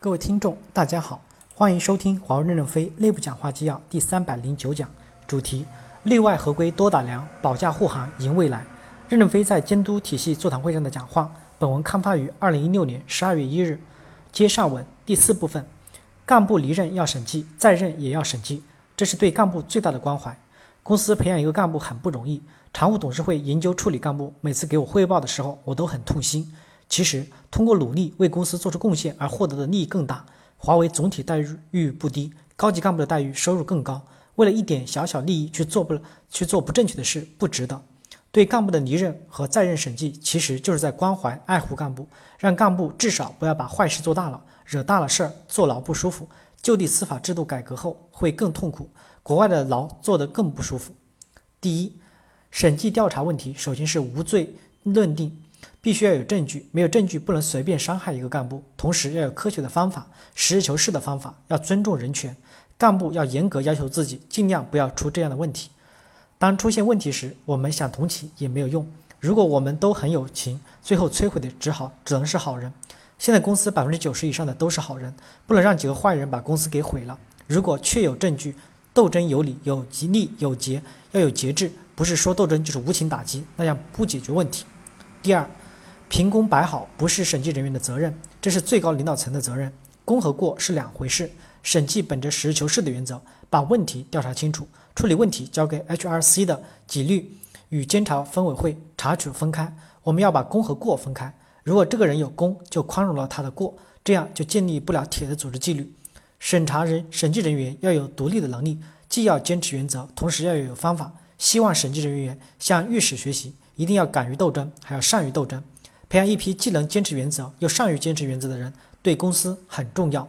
各位听众，大家好，欢迎收听华为任正非内部讲话纪要第三百零九讲，主题：内外合规多打量，保驾护航赢未来。任正非在监督体系座谈会上的讲话。本文刊发于二零一六年十二月一日。接上文第四部分，干部离任要审计，在任也要审计，这是对干部最大的关怀。公司培养一个干部很不容易，常务董事会研究处理干部，每次给我汇报的时候，我都很痛心。其实，通过努力为公司做出贡献而获得的利益更大。华为总体待遇不低，高级干部的待遇收入更高。为了一点小小利益去做不去做不正确的事，不值得。对干部的离任和在任审计，其实就是在关怀爱护干部，让干部至少不要把坏事做大了，惹大了事儿，坐牢不舒服。就地司法制度改革后会更痛苦，国外的牢坐得更不舒服。第一，审计调查问题，首先是无罪论定。必须要有证据，没有证据不能随便伤害一个干部。同时要有科学的方法，实事求是的方法，要尊重人权。干部要严格要求自己，尽量不要出这样的问题。当出现问题时，我们想同情也没有用。如果我们都很有情，最后摧毁的只好只能是好人。现在公司百分之九十以上的都是好人，不能让几个坏人把公司给毁了。如果确有证据，斗争有理，有吉利有节，要有节制，不是说斗争就是无情打击，那样不解决问题。第二。评公摆好不是审计人员的责任，这是最高领导层的责任。公和过是两回事。审计本着实事求是的原则，把问题调查清楚，处理问题交给 HRC 的纪律与监察分委会查处分开。我们要把公和过分开。如果这个人有功，就宽容了他的过，这样就建立不了铁的组织纪律。审查人、审计人员要有独立的能力，既要坚持原则，同时要有方法。希望审计人员向御史学习，一定要敢于斗争，还要善于斗争。培养一批既能坚持原则又善于坚持原则的人，对公司很重要。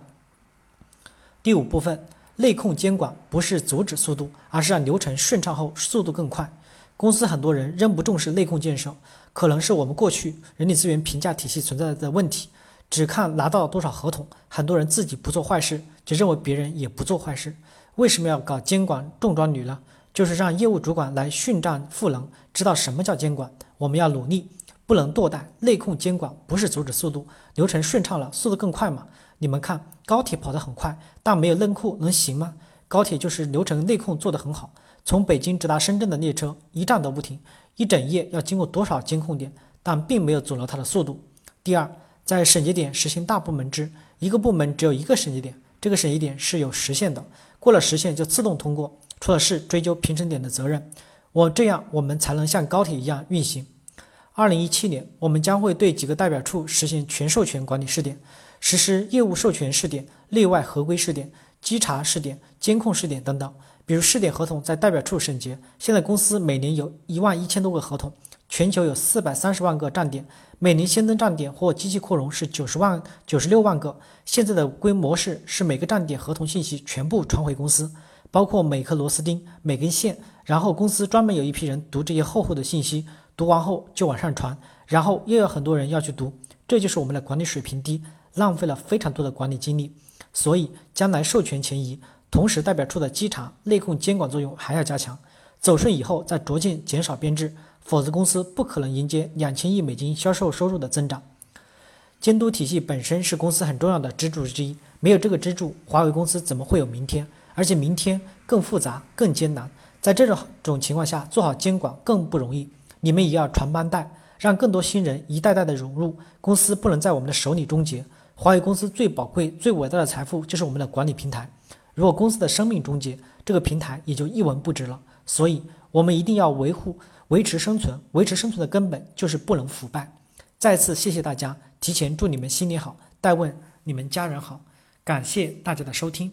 第五部分，内控监管不是阻止速度，而是让流程顺畅后速度更快。公司很多人仍不重视内控建设，可能是我们过去人力资源评价体系存在的问题，只看拿到多少合同，很多人自己不做坏事，就认为别人也不做坏事。为什么要搞监管重装女呢？就是让业务主管来训战赋能，知道什么叫监管。我们要努力。不能堕怠，内控监管不是阻止速度，流程顺畅了，速度更快嘛？你们看高铁跑得很快，但没有内控能行吗？高铁就是流程内控做得很好，从北京直达深圳的列车一站都不停，一整夜要经过多少监控点，但并没有阻挠它的速度。第二，在审计点实行大部门制，一个部门只有一个审计点，这个审计点是有时限的，过了时限就自动通过，出了事追究评审点的责任。我这样我们才能像高铁一样运行。二零一七年，我们将会对几个代表处实行全授权管理试点，实施业务授权试点、内外合规试点、稽查试点、监控试点等等。比如试点合同在代表处审结，现在公司每年有一万一千多个合同，全球有四百三十万个站点，每年新增站点或机器扩容是九十万、九十六万个。现在的规模式是每个站点合同信息全部传回公司，包括每颗螺丝钉、每根线，然后公司专门有一批人读这些厚厚的信息。读完后就往上传，然后又有很多人要去读，这就是我们的管理水平低，浪费了非常多的管理精力。所以将来授权前移，同时代表处的稽查、内控、监管作用还要加强。走顺以后再逐渐减少编制，否则公司不可能迎接两千亿美金销售收入的增长。监督体系本身是公司很重要的支柱之一，没有这个支柱，华为公司怎么会有明天？而且明天更复杂、更艰难。在这种种情况下，做好监管更不容易。你们也要传帮带，让更多新人一代代的融入公司，不能在我们的手里终结。华为公司最宝贵、最伟大的财富就是我们的管理平台。如果公司的生命终结，这个平台也就一文不值了。所以，我们一定要维护、维持生存。维持生存的根本就是不能腐败。再次谢谢大家，提前祝你们新年好，代问你们家人好，感谢大家的收听。